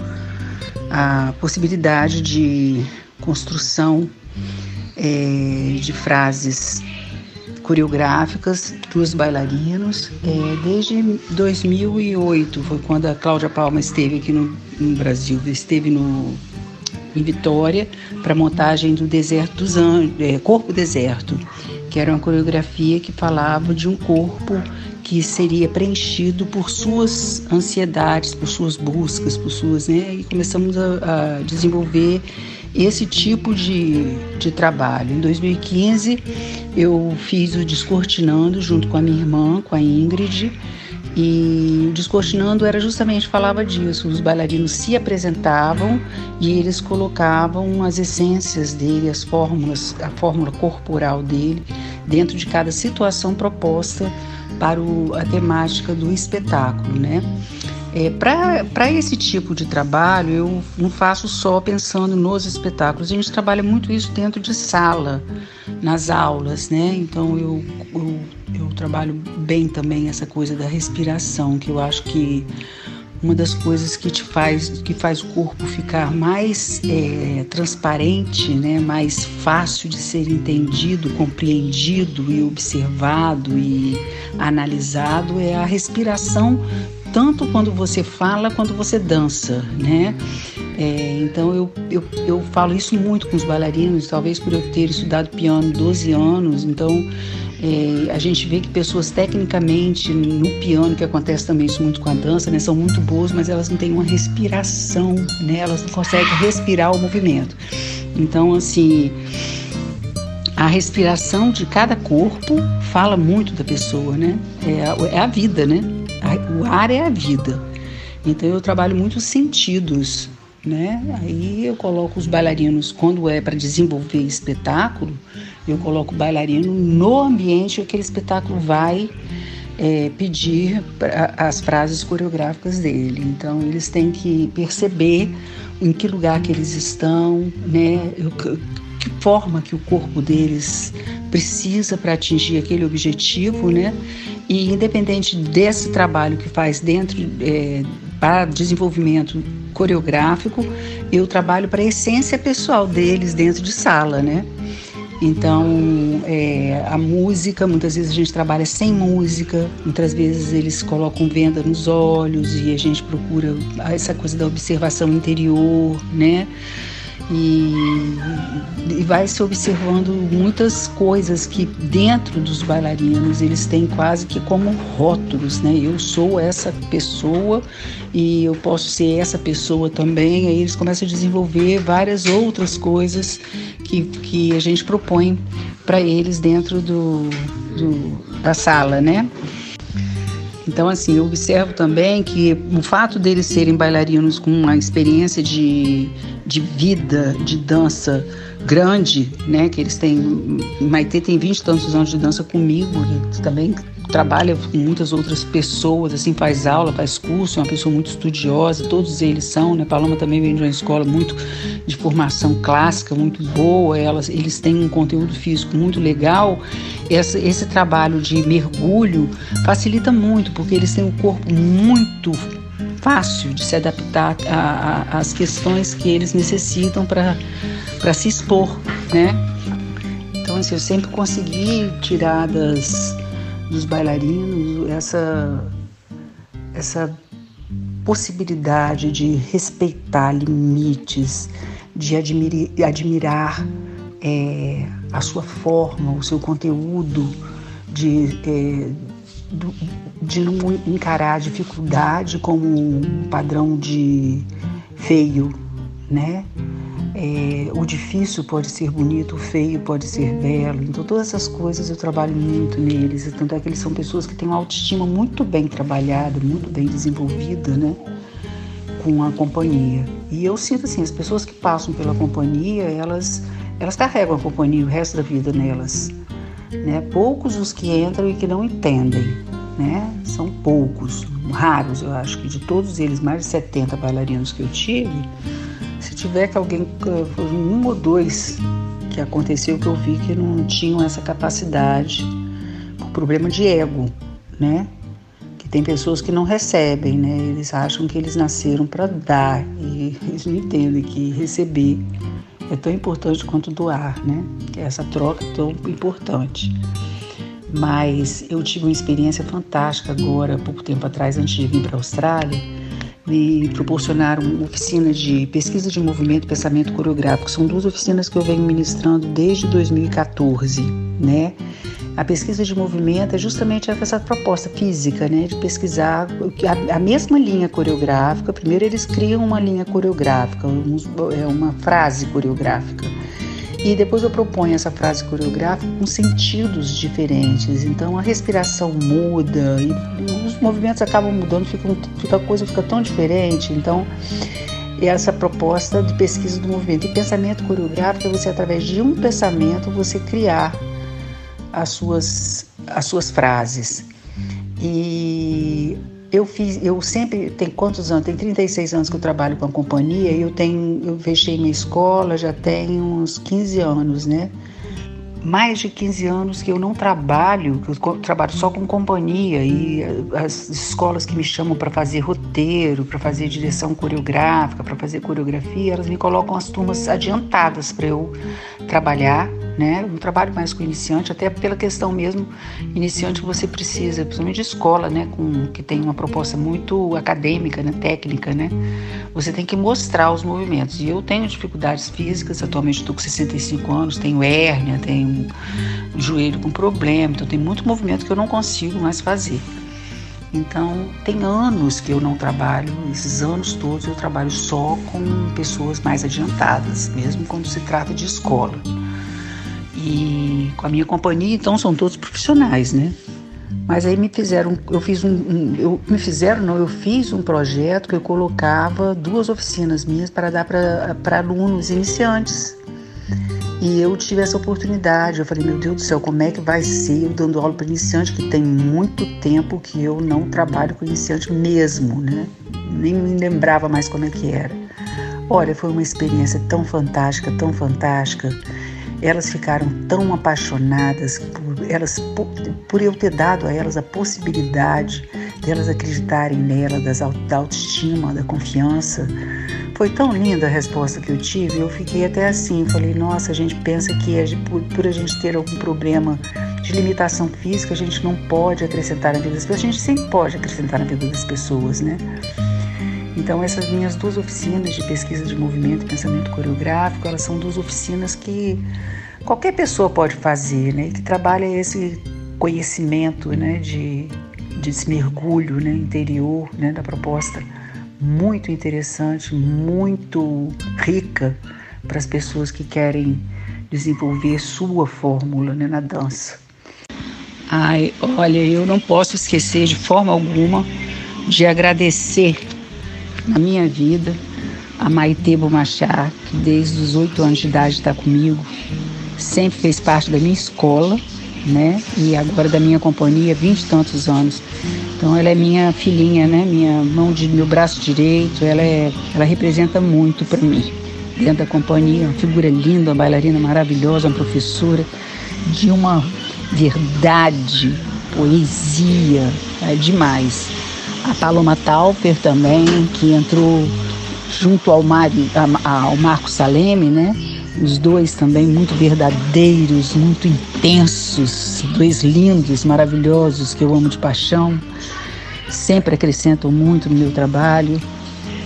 a possibilidade de construção é, de frases coreográficas dos bailarinos. É, desde 2008 foi quando a Cláudia Palma esteve aqui no, no Brasil, esteve no em Vitória para a montagem do Deserto dos Anjos, é, Corpo Deserto, que era uma coreografia que falava de um corpo que seria preenchido por suas ansiedades, por suas buscas, por suas, né? E começamos a, a desenvolver esse tipo de, de trabalho. Em 2015, eu fiz o Descortinando junto com a minha irmã, com a Ingrid, e o Descortinando era justamente falava disso. Os bailarinos se apresentavam e eles colocavam as essências dele, as fórmulas, a fórmula corporal dele dentro de cada situação proposta para o, a temática do espetáculo, né? É, Para esse tipo de trabalho, eu não faço só pensando nos espetáculos, a gente trabalha muito isso dentro de sala, nas aulas, né? Então eu, eu, eu trabalho bem também essa coisa da respiração, que eu acho que uma das coisas que te faz que faz o corpo ficar mais é, transparente, né, mais fácil de ser entendido, compreendido e observado e analisado é a respiração tanto quando você fala quanto você dança, né? É, então eu, eu, eu falo isso muito com os bailarinos, talvez por eu ter estudado piano 12 anos, então é, a gente vê que pessoas tecnicamente no piano, que acontece também isso muito com a dança, né, são muito boas, mas elas não têm uma respiração, né, elas não conseguem respirar o movimento. Então, assim, a respiração de cada corpo fala muito da pessoa, né? É é a vida, né? O ar é a vida. Então eu trabalho muito sentidos, né? Aí eu coloco os bailarinos quando é para desenvolver espetáculo, Eu coloco o bailarino no ambiente que aquele espetáculo vai é, pedir as frases coreográficas dele. Então, eles têm que perceber em que lugar que eles estão, né? Que forma que o corpo deles precisa para atingir aquele objetivo, né? E independente desse trabalho que faz dentro é, para desenvolvimento coreográfico, eu trabalho para a essência pessoal deles dentro de sala, né? Então, é, a música, muitas vezes a gente trabalha sem música, muitas vezes eles colocam venda nos olhos e a gente procura essa coisa da observação interior, né? E, e, vai se observando muitas coisas que dentro dos bailarinos eles têm quase que como rótulos, né? Eu sou essa pessoa e eu posso ser essa pessoa também. Aí eles começam a desenvolver várias outras coisas que, que a gente propõe para eles dentro do, do, da sala, né? Então, assim, eu observo também que o fato deles serem bailarinos com uma experiência de, de vida, de dança grande, né? Que eles têm. Maitê tem 20 e tantos anos de dança comigo, também trabalha com muitas outras pessoas, assim, faz aula, faz curso, é uma pessoa muito estudiosa, todos eles são, né? Paloma também vem de uma escola muito de formação clássica, muito boa, elas, eles têm um conteúdo físico muito legal. Esse, trabalho de mergulho facilita muito, porque eles têm um corpo muito fácil de se adaptar às questões que eles necessitam para se expor, né? Então, assim, eu sempre consegui tirar das dos bailarinos essa essa possibilidade de respeitar limites, de admirar, admirar é, a sua forma, o seu conteúdo, de, é, de não encarar a dificuldade como um padrão de feio, né? É, o difícil pode ser bonito, o feio pode ser belo. Então, todas essas coisas eu trabalho muito neles. Tanto é que eles são pessoas que têm uma autoestima muito bem trabalhada, muito bem desenvolvida, né? Com a companhia. E eu sinto assim: as pessoas que passam pela companhia, elas, elas carregam a companhia o resto da vida nelas. Né? Poucos os que entram e que não entendem. Né? São poucos, raros, eu acho que de todos eles, mais de 70 bailarinos que eu tive se tiver que alguém, um ou dois que aconteceu que eu vi que não tinham essa capacidade, por problema de ego, né? Que tem pessoas que não recebem, né? Eles acham que eles nasceram para dar e eles não entendem que receber é tão importante quanto doar, né? Que essa troca é tão importante. Mas eu tive uma experiência fantástica agora, pouco tempo atrás, antes de vir para a Austrália me proporcionaram oficinas de pesquisa de movimento e pensamento coreográfico. São duas oficinas que eu venho ministrando desde 2014, né? A pesquisa de movimento é justamente essa proposta física, né, de pesquisar a, a mesma linha coreográfica. Primeiro eles criam uma linha coreográfica, é uma frase coreográfica e depois eu proponho essa frase coreográfica com sentidos diferentes. Então a respiração muda e os movimentos acabam mudando, fica, fica, a coisa fica tão diferente. Então essa proposta de pesquisa do movimento e pensamento coreográfico é você através de um pensamento você criar as suas as suas frases. E eu fiz, eu sempre tem quantos anos? Tem 36 anos que eu trabalho com a companhia. Eu tenho, eu fechei minha escola já tem uns 15 anos, né? Mais de 15 anos que eu não trabalho, que eu trabalho só com companhia e as escolas que me chamam para fazer roteiro, para fazer direção coreográfica, para fazer coreografia, elas me colocam as turmas adiantadas para eu trabalhar né? Um trabalho mais com iniciante, até pela questão mesmo iniciante que você precisa, principalmente de escola, né? Com, que tem uma proposta muito acadêmica, né? técnica, né? Você tem que mostrar os movimentos. E eu tenho dificuldades físicas, atualmente estou com 65 anos, tenho hérnia, tenho joelho com problema, então tem muito movimento que eu não consigo mais fazer. Então, tem anos que eu não trabalho, esses anos todos eu trabalho só com pessoas mais adiantadas, mesmo quando se trata de escola e com a minha companhia, então são todos profissionais, né? Mas aí me fizeram, eu fiz um, um eu me fizeram, não, eu fiz um projeto que eu colocava duas oficinas minhas para dar para alunos iniciantes. E eu tive essa oportunidade. Eu falei, meu Deus do céu, como é que vai ser eu dando aula para iniciante que tem muito tempo que eu não trabalho com iniciante mesmo, né? Nem me lembrava mais como é que era. Olha, foi uma experiência tão fantástica, tão fantástica. Elas ficaram tão apaixonadas por elas por, por eu ter dado a elas a possibilidade delas acreditarem nela, das, da autoestima, da confiança. Foi tão linda a resposta que eu tive, eu fiquei até assim, falei, nossa, a gente pensa que por, por a gente ter algum problema de limitação física, a gente não pode acrescentar na vida das pessoas, a gente sempre pode acrescentar na vida das pessoas, né? Então, essas minhas duas oficinas de pesquisa de movimento e pensamento coreográfico, elas são duas oficinas que qualquer pessoa pode fazer, né? Que trabalha esse conhecimento, né? De, de esse mergulho né? interior, né? Da proposta muito interessante, muito rica para as pessoas que querem desenvolver sua fórmula né? na dança. Ai, olha, eu não posso esquecer de forma alguma de agradecer na minha vida, a Maite Bomachá, que desde os oito anos de idade está comigo, sempre fez parte da minha escola, né? E agora da minha companhia, vinte e tantos anos. Então ela é minha filhinha, né? Minha mão de meu braço direito, ela é, ela representa muito para mim. Dentro da companhia, uma figura linda, uma bailarina maravilhosa, uma professora de uma verdade, poesia, é demais a Paloma Tauper também, que entrou junto ao, ao Marco Saleme, né? Os dois também muito verdadeiros, muito intensos, dois lindos, maravilhosos que eu amo de paixão. Sempre acrescentam muito no meu trabalho.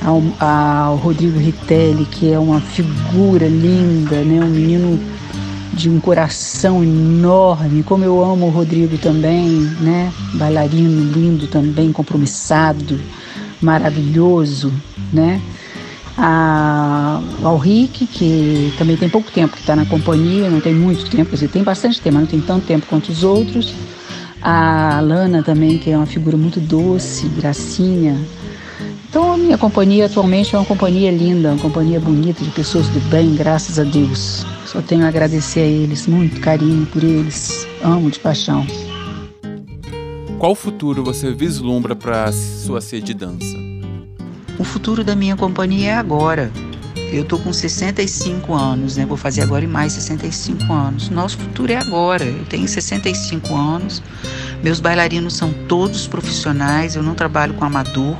Ao, ao Rodrigo Ritelli, que é uma figura linda, né? Um menino de um coração enorme, como eu amo o Rodrigo também, né? Bailarino lindo também, compromissado, maravilhoso, né? A, ao Rick, que também tem pouco tempo que está na companhia, não tem muito tempo, quer dizer, tem bastante tempo, mas não tem tanto tempo quanto os outros. A Lana também, que é uma figura muito doce, gracinha. Então a minha companhia atualmente é uma companhia linda, uma companhia bonita, de pessoas do bem, graças a Deus. Só tenho a agradecer a eles, muito carinho por eles, amo de paixão. Qual futuro você vislumbra para sua sede de dança? O futuro da minha companhia é agora. Eu tô com 65 anos, né? Vou fazer agora em mais 65 anos. Nosso futuro é agora. Eu tenho 65 anos. Meus bailarinos são todos profissionais, eu não trabalho com amador.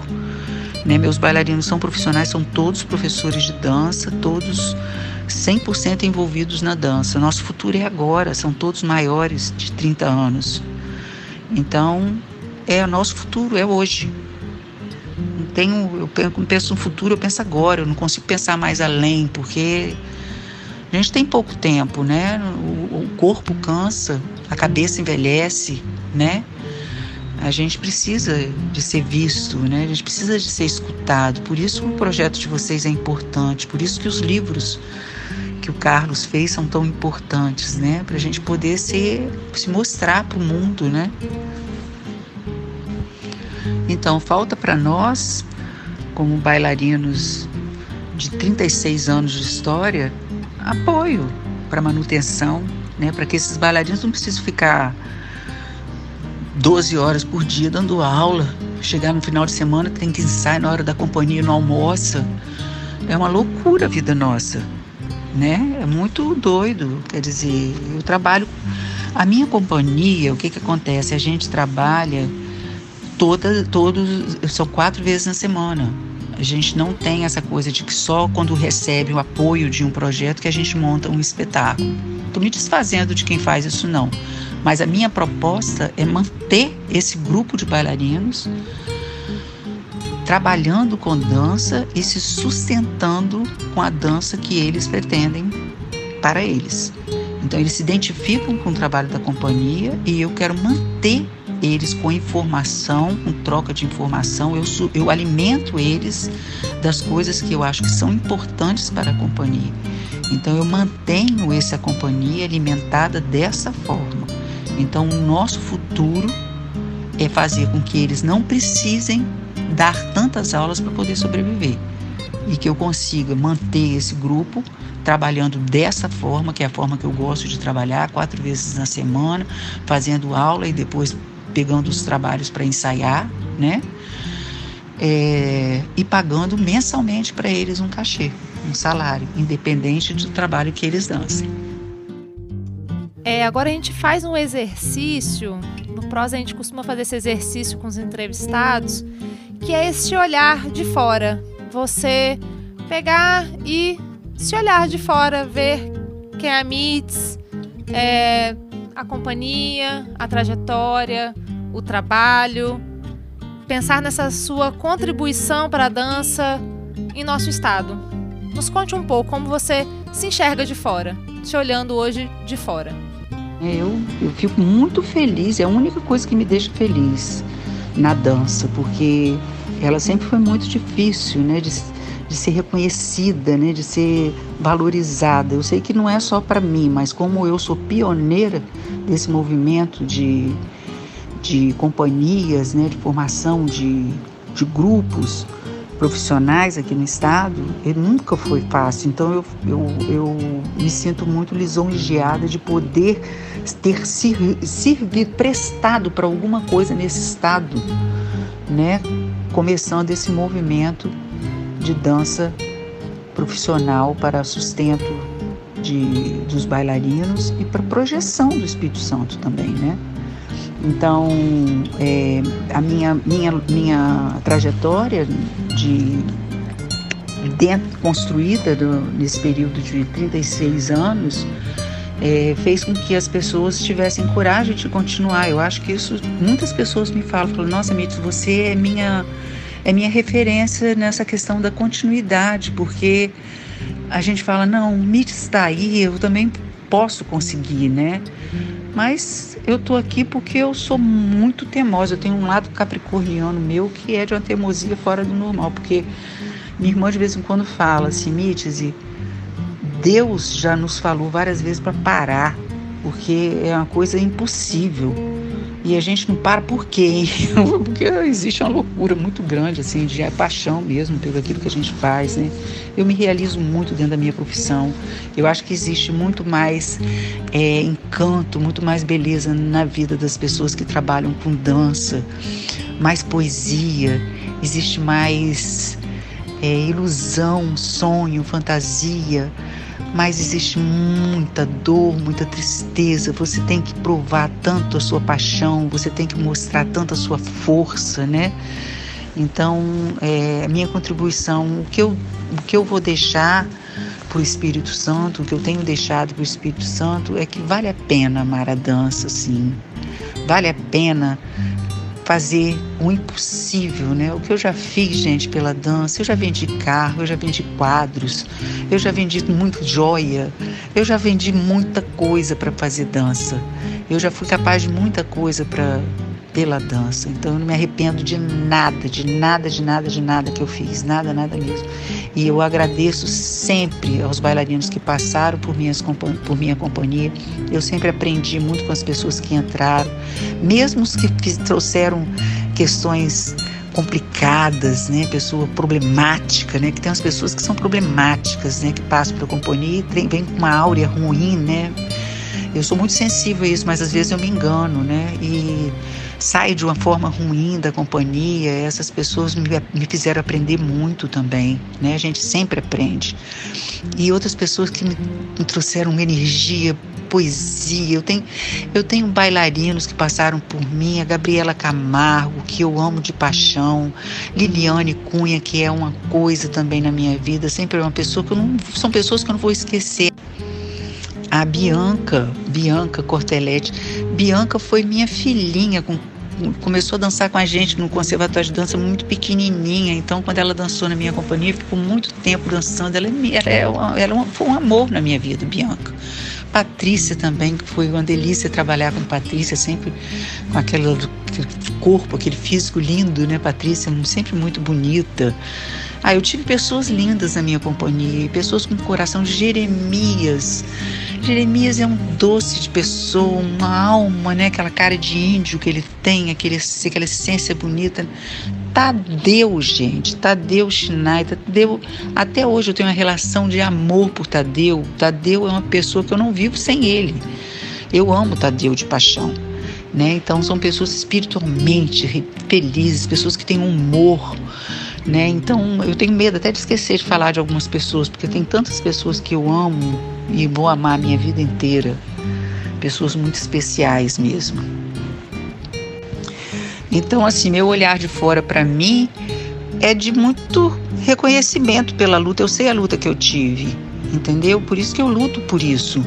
Né? Meus bailarinos são profissionais, são todos professores de dança, todos 100% envolvidos na dança. Nosso futuro é agora, são todos maiores de 30 anos. Então, é o nosso futuro, é hoje. Não tenho, eu penso no futuro, eu penso agora, eu não consigo pensar mais além, porque a gente tem pouco tempo, né? O, o corpo cansa, a cabeça envelhece, né? A gente precisa de ser visto, né? A gente precisa de ser escutado. Por isso o projeto de vocês é importante, por isso que os livros que o Carlos fez são tão importantes, né? Para a gente poder ser, se mostrar para o mundo, né? Então, falta para nós, como bailarinos de 36 anos de história, apoio para manutenção, né? Para que esses bailarinos não precisem ficar 12 horas por dia dando aula, chegar no final de semana tem que ensaiar na hora da companhia, não almoça. É uma loucura a vida nossa né? É muito doido. Quer dizer, eu trabalho. A minha companhia, o que, que acontece? A gente trabalha toda, todos, são quatro vezes na semana. A gente não tem essa coisa de que só quando recebe o apoio de um projeto que a gente monta um espetáculo. Estou me desfazendo de quem faz isso, não. Mas a minha proposta é manter esse grupo de bailarinos trabalhando com dança e se sustentando com a dança que eles pretendem para eles. Então eles se identificam com o trabalho da companhia e eu quero manter eles com informação, com troca de informação. Eu, eu alimento eles das coisas que eu acho que são importantes para a companhia. Então eu mantenho essa companhia alimentada dessa forma. Então o nosso futuro é fazer com que eles não precisem dar tantas aulas para poder sobreviver e que eu consiga manter esse grupo trabalhando dessa forma, que é a forma que eu gosto de trabalhar, quatro vezes na semana, fazendo aula e depois pegando os trabalhos para ensaiar, né? É, e pagando mensalmente para eles um cachê, um salário, independente do trabalho que eles dancem. É, agora a gente faz um exercício, no Prosa a gente costuma fazer esse exercício com os entrevistados, que é este olhar de fora. Você pegar e se olhar de fora, ver quem é a MITS, é, a companhia, a trajetória, o trabalho, pensar nessa sua contribuição para a dança em nosso estado. Nos conte um pouco como você se enxerga de fora, te olhando hoje de fora. É, eu, eu fico muito feliz, é a única coisa que me deixa feliz na dança, porque ela sempre foi muito difícil, né, de, de ser reconhecida, né, de ser valorizada. Eu sei que não é só para mim, mas como eu sou pioneira desse movimento de, de companhias, né, de formação de, de grupos, profissionais aqui no estado, ele nunca foi fácil. Então eu, eu, eu me sinto muito lisonjeada de poder ter servido, prestado para alguma coisa nesse estado, né? Começando esse movimento de dança profissional para sustento de, dos bailarinos e para projeção do Espírito Santo também, né? Então, é, a minha, minha, minha trajetória de construída do, nesse período de 36 anos é, fez com que as pessoas tivessem coragem de continuar. Eu acho que isso, muitas pessoas me falam, falam nossa, Mitos, você é minha, é minha referência nessa questão da continuidade, porque a gente fala, não, Mitos está aí, eu também posso conseguir, né? Mas eu tô aqui porque eu sou muito teimosa. Eu tenho um lado capricorniano meu que é de uma teimosia fora do normal. Porque minha irmã de vez em quando fala assim, Mítice, Deus já nos falou várias vezes para parar, porque é uma coisa impossível. E a gente não para por quê? Porque existe uma loucura muito grande, assim, de paixão mesmo pelo aquilo que a gente faz, né? Eu me realizo muito dentro da minha profissão. Eu acho que existe muito mais é, encanto, muito mais beleza na vida das pessoas que trabalham com dança, mais poesia, existe mais é, ilusão, sonho, fantasia mas existe muita dor, muita tristeza. Você tem que provar tanto a sua paixão, você tem que mostrar tanto a sua força, né? Então, é, a minha contribuição, o que eu, o que eu vou deixar para o Espírito Santo, o que eu tenho deixado para o Espírito Santo é que vale a pena amar a dança, sim. Vale a pena fazer o impossível, né? O que eu já fiz, gente, pela dança, eu já vendi carro, eu já vendi quadros, eu já vendi muito joia, eu já vendi muita coisa para fazer dança. Eu já fui capaz de muita coisa para pela dança. Então eu não me arrependo de nada, de nada, de nada, de nada que eu fiz, nada, nada mesmo. E eu agradeço sempre aos bailarinos que passaram por, minhas, por minha companhia. Eu sempre aprendi muito com as pessoas que entraram, mesmo os que trouxeram questões complicadas, né, pessoa problemática, né, que tem umas pessoas que são problemáticas, né, que passam pela companhia e vem com uma áurea ruim, né. Eu sou muito sensível a isso, mas às vezes eu me engano, né, e sai de uma forma ruim da companhia, essas pessoas me, me fizeram aprender muito também, né? A gente sempre aprende. E outras pessoas que me, me trouxeram energia, poesia. Eu tenho, eu tenho bailarinos que passaram por mim, a Gabriela Camargo, que eu amo de paixão, Liliane Cunha, que é uma coisa também na minha vida, sempre é uma pessoa que eu não. São pessoas que eu não vou esquecer. A Bianca, Bianca Cortelete. Bianca foi minha filhinha com começou a dançar com a gente no conservatório de dança muito pequenininha. Então, quando ela dançou na minha companhia, ficou muito tempo dançando. Ela, era, ela foi um amor na minha vida, Bianca. Patrícia também, que foi uma delícia trabalhar com Patrícia, sempre com aquele, aquele corpo, aquele físico lindo, né, Patrícia? Sempre muito bonita. Ah, eu tive pessoas lindas na minha companhia, pessoas com coração. Jeremias. Jeremias é um doce de pessoa, uma alma, né? Aquela cara de índio que ele tem, aquele, aquela essência bonita. Tadeu, gente, Tadeu Schneider, Tadeu, até hoje eu tenho uma relação de amor por Tadeu. Tadeu é uma pessoa que eu não vivo sem ele. Eu amo Tadeu de paixão. Né? Então são pessoas espiritualmente felizes, pessoas que têm humor, né? Então eu tenho medo até de esquecer de falar de algumas pessoas, porque tem tantas pessoas que eu amo e vou amar minha vida inteira, pessoas muito especiais mesmo. Então assim, meu olhar de fora para mim é de muito reconhecimento pela luta. Eu sei a luta que eu tive, entendeu? Por isso que eu luto por isso.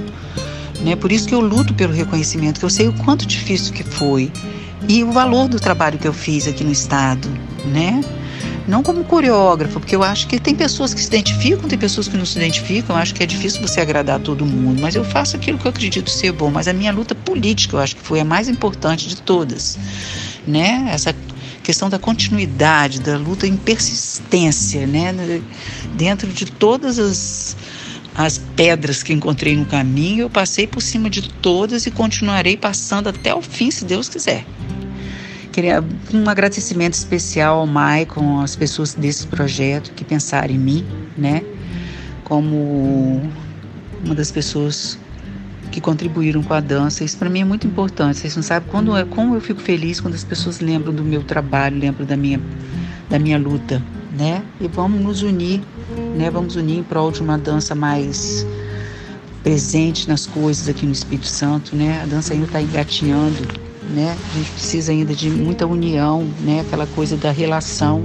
Né? Por isso que eu luto pelo reconhecimento, que eu sei o quanto difícil que foi e o valor do trabalho que eu fiz aqui no estado, né? Não como coreógrafa, porque eu acho que tem pessoas que se identificam, tem pessoas que não se identificam. Eu acho que é difícil você agradar todo mundo, mas eu faço aquilo que eu acredito ser bom. Mas a minha luta política, eu acho que foi a mais importante de todas, né? Essa questão da continuidade, da luta em persistência, né? Dentro de todas as as pedras que encontrei no caminho, eu passei por cima de todas e continuarei passando até o fim, se Deus quiser. Queria um agradecimento especial ao Maicon, às pessoas desse projeto que pensaram em mim, né? Como uma das pessoas que contribuíram com a dança. Isso para mim é muito importante. Vocês não sabem quando é, como eu fico feliz quando as pessoas lembram do meu trabalho, lembram da minha da minha luta, né? E vamos nos unir, né? Vamos unir em prol de uma dança mais presente nas coisas aqui no Espírito Santo, né? A dança ainda está engatinhando, né? A gente precisa ainda de muita união, né? Aquela coisa da relação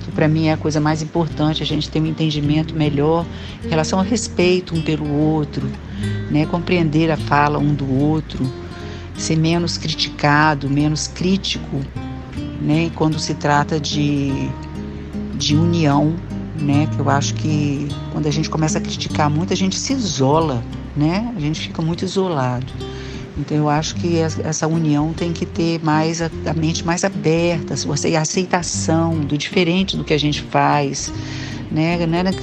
que para mim é a coisa mais importante, a gente ter um entendimento melhor em relação ao respeito um pelo outro, né? Compreender a fala um do outro, ser menos criticado, menos crítico, né? Quando se trata de de união, né? Que eu acho que quando a gente começa a criticar muito, a gente se isola, né? A gente fica muito isolado. Então eu acho que essa união tem que ter mais a, a mente mais aberta, a aceitação do diferente do que a gente faz, né?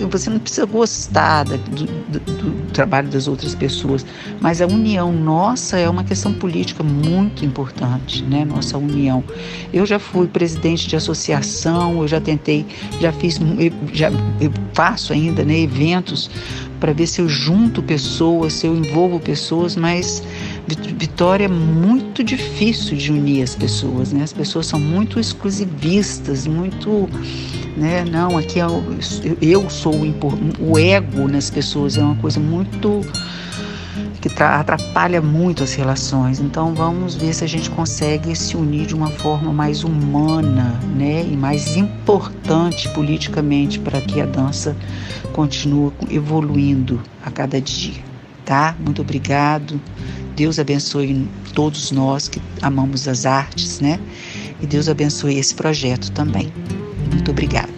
Você não precisa gostar do, do, do, trabalho das outras pessoas, mas a união nossa é uma questão política muito importante, né? Nossa união. Eu já fui presidente de associação, eu já tentei, já fiz, já faço ainda, né? Eventos para ver se eu junto pessoas, se eu envolvo pessoas, mas Vitória é muito difícil de unir as pessoas, né? As pessoas são muito exclusivistas, muito, né? Não, aqui é o, eu sou o, o ego nas pessoas é uma coisa muito que atrapalha muito as relações. Então vamos ver se a gente consegue se unir de uma forma mais humana, né, e mais importante politicamente para que a dança continue evoluindo a cada dia, tá? Muito obrigado. Deus abençoe todos nós que amamos as artes, né? E Deus abençoe esse projeto também. Muito obrigada.